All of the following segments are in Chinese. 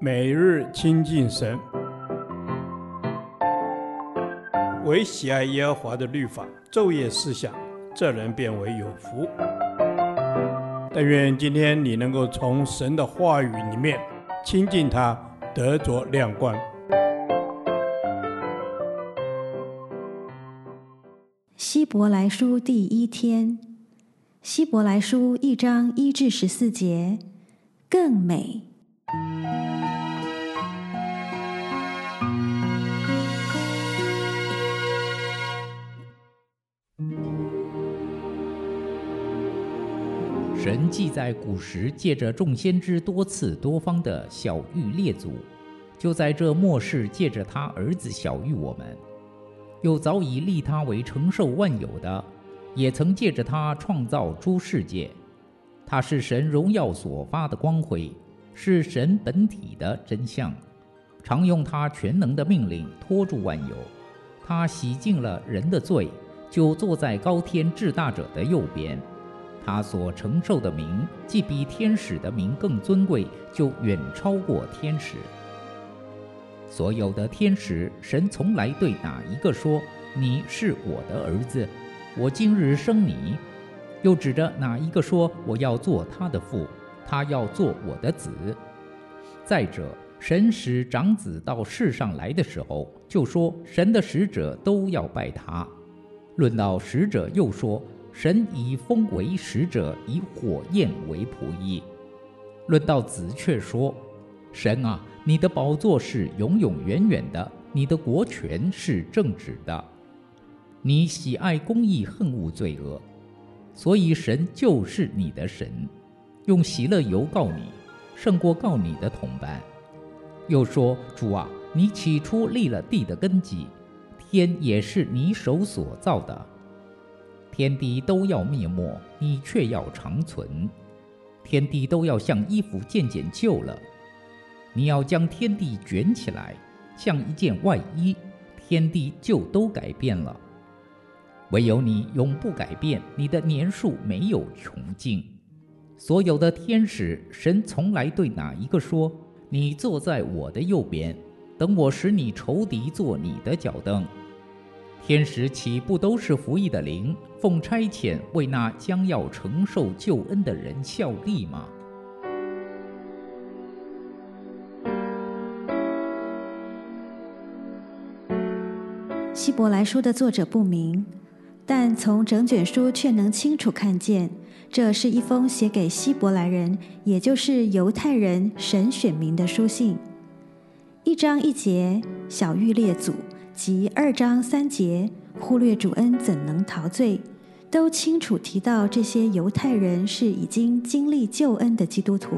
每日亲近神，唯喜爱耶和华的律法，昼夜思想，这人便为有福。但愿今天你能够从神的话语里面亲近他，得着亮光。希伯来书第一天，希伯来书一章一至十四节，更美。神既在古时借着众先知多次多方的晓諭列祖，就在这末世借着他儿子晓諭我们，又早已立他为承受万有的。也曾借着他创造诸世界，他是神荣耀所发的光辉，是神本体的真相，常用他全能的命令托住万有。他洗净了人的罪，就坐在高天至大者的右边。他所承受的名，既比天使的名更尊贵，就远超过天使。所有的天使，神从来对哪一个说：“你是我的儿子。”我今日生你，又指着哪一个说，我要做他的父，他要做我的子？再者，神使长子到世上来的时候，就说神的使者都要拜他。论到使者，又说神以风为使者，以火焰为仆役。论到子，却说神啊，你的宝座是永永远远的，你的国权是正直的。你喜爱公义，恨恶罪恶，所以神就是你的神，用喜乐油告你，胜过告你的同伴。又说：主啊，你起初立了地的根基，天也是你手所造的，天地都要灭没，你却要长存；天地都要像衣服渐渐旧了，你要将天地卷起来，像一件外衣，天地就都改变了。唯有你永不改变，你的年数没有穷尽。所有的天使，神从来对哪一个说：“你坐在我的右边，等我使你仇敌做你的脚凳。”天使岂不都是服役的灵，奉差遣为那将要承受救恩的人效力吗？希伯来书的作者不明。但从整卷书却能清楚看见，这是一封写给希伯来人，也就是犹太人神选民的书信。一章一节晓諭列祖，及二章三节忽略主恩怎能陶醉，都清楚提到这些犹太人是已经经历救恩的基督徒，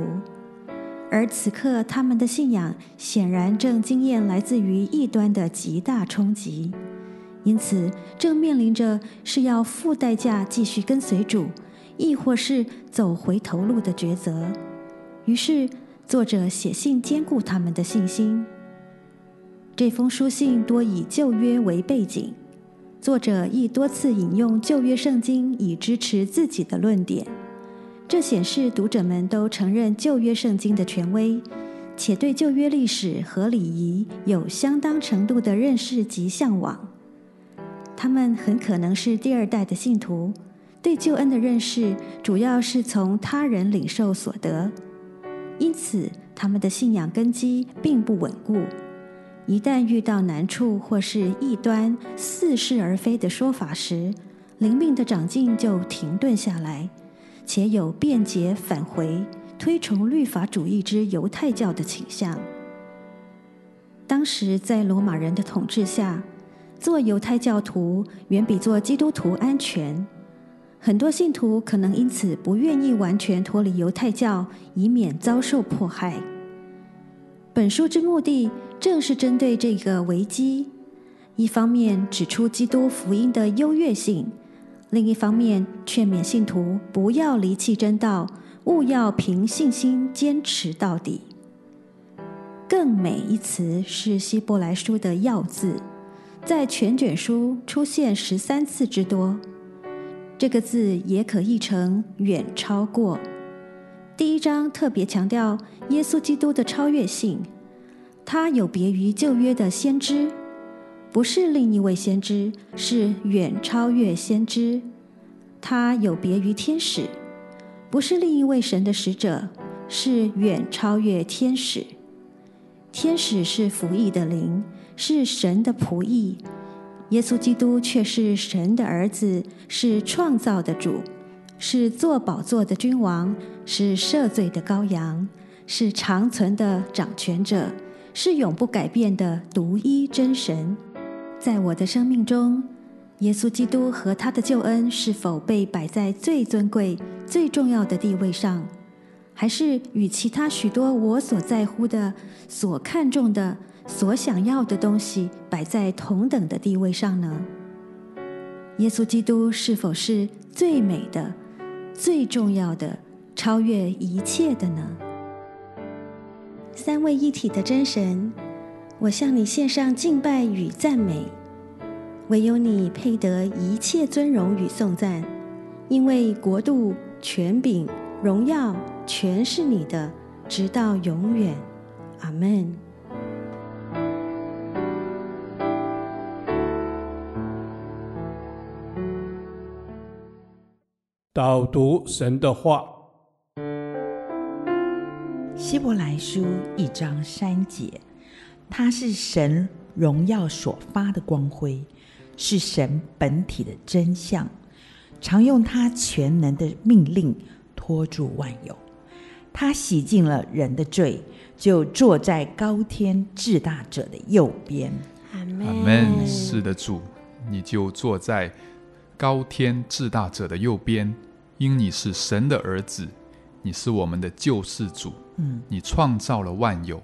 而此刻他们的信仰显然正经验来自于异端的极大冲击。因此，正面临着是要付代价继续跟随主，亦或是走回头路的抉择。于是，作者写信坚固他们的信心。这封书信多以旧约为背景，作者亦多次引用旧约圣经以支持自己的论点。这显示读者们都承认旧约圣经的权威，且对旧约历史和礼仪有相当程度的认识及向往。他们很可能是第二代的信徒，对救恩的认识主要是从他人领受所得，因此他们的信仰根基并不稳固。一旦遇到难处或是异端似是而非的说法时，灵命的长进就停顿下来，且有变节返回、推崇律法主义之犹太教的倾向。当时在罗马人的统治下，做犹太教徒远比做基督徒安全，很多信徒可能因此不愿意完全脱离犹太教，以免遭受迫害。本书之目的正是针对这个危机，一方面指出基督福音的优越性，另一方面劝勉信徒不要离弃真道，务要凭信心坚持到底。更美一词是希伯来书的要字。在全卷书出现十三次之多，这个字也可译成远超过。第一章特别强调耶稣基督的超越性，他有别于旧约的先知，不是另一位先知，是远超越先知。他有别于天使，不是另一位神的使者，是远超越天使。天使是服役的灵，是神的仆役，耶稣基督却是神的儿子，是创造的主。是坐宝座的君王，是赦罪的羔羊，是长存的掌权者，是永不改变的独一真神。在我的生命中，耶稣基督和他的救恩是否被摆在最尊贵、最重要的地位上，还是与其他许多我所在乎的、所看重的、所想要的东西摆在同等的地位上呢？耶稣基督是否是最美的？最重要的，超越一切的呢？三位一体的真神，我向你献上敬拜与赞美，唯有你配得一切尊荣与颂赞，因为国度、权柄、荣耀全是你的，直到永远。阿门。导读神的话，希伯来书一章三节，他是神荣耀所发的光辉，是神本体的真相，常用他全能的命令托住万有。他洗净了人的罪，就坐在高天至大者的右边。阿门。是的，主，你就坐在高天至大者的右边。因你是神的儿子，你是我们的救世主。嗯，你创造了万有，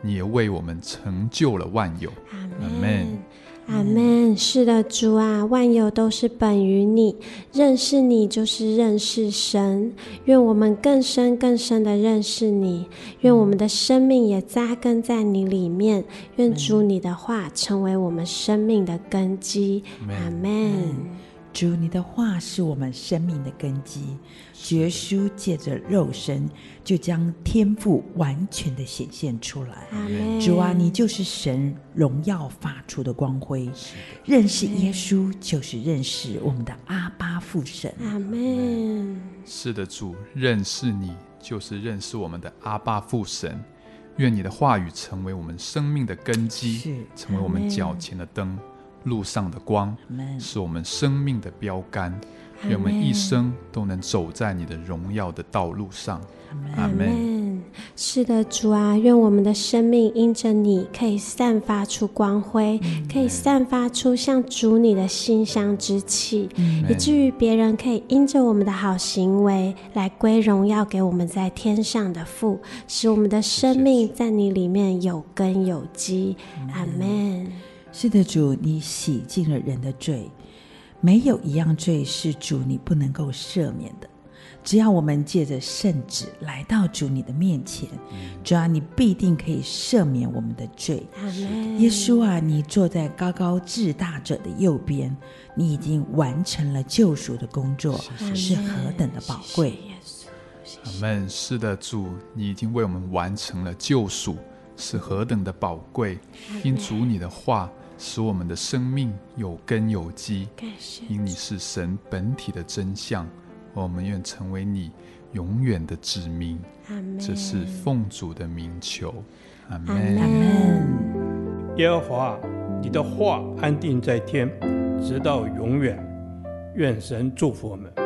你也为我们成就了万有。阿门，阿门。是的，主啊，万有都是本于你，认识你就是认识神。愿我们更深更深的认识你，愿我们的生命也扎根在你里面。愿主你的话成为我们生命的根基。阿门。主，你的话是我们生命的根基。耶稣借着肉身，就将天赋完全的显现出来。主啊，你就是神荣耀发出的光辉。认识耶稣，就是认识我们的阿巴父神。阿门。是的，主，认识你就是认识我们的阿巴父神。愿你的话语成为我们生命的根基，成为我们脚前的灯。路上的光是我们生命的标杆，愿我们一生都能走在你的荣耀的道路上。阿门。是的，主啊，愿我们的生命因着你可以散发出光辉，可以散发出像主你的馨香之气，以至于别人可以因着我们的好行为来归荣耀给我们在天上的父，使我们的生命在你里面有根有基。阿门。是的，主，你洗净了人的罪，没有一样罪是主你不能够赦免的。只要我们借着圣旨来到主你的面前，主啊，你必定可以赦免我们的罪。耶稣啊，你坐在高高至大者的右边，你已经完成了救赎的工作，是何等的宝贵。阿门。是的，主，你已经为我们完成了救赎，是何等的宝贵。因主你的话。使我们的生命有根有基，因你是神本体的真相，我们愿成为你永远的子民。这是奉主的名求，阿门。阿门。耶和华，你的话安定在天，直到永远。愿神祝福我们。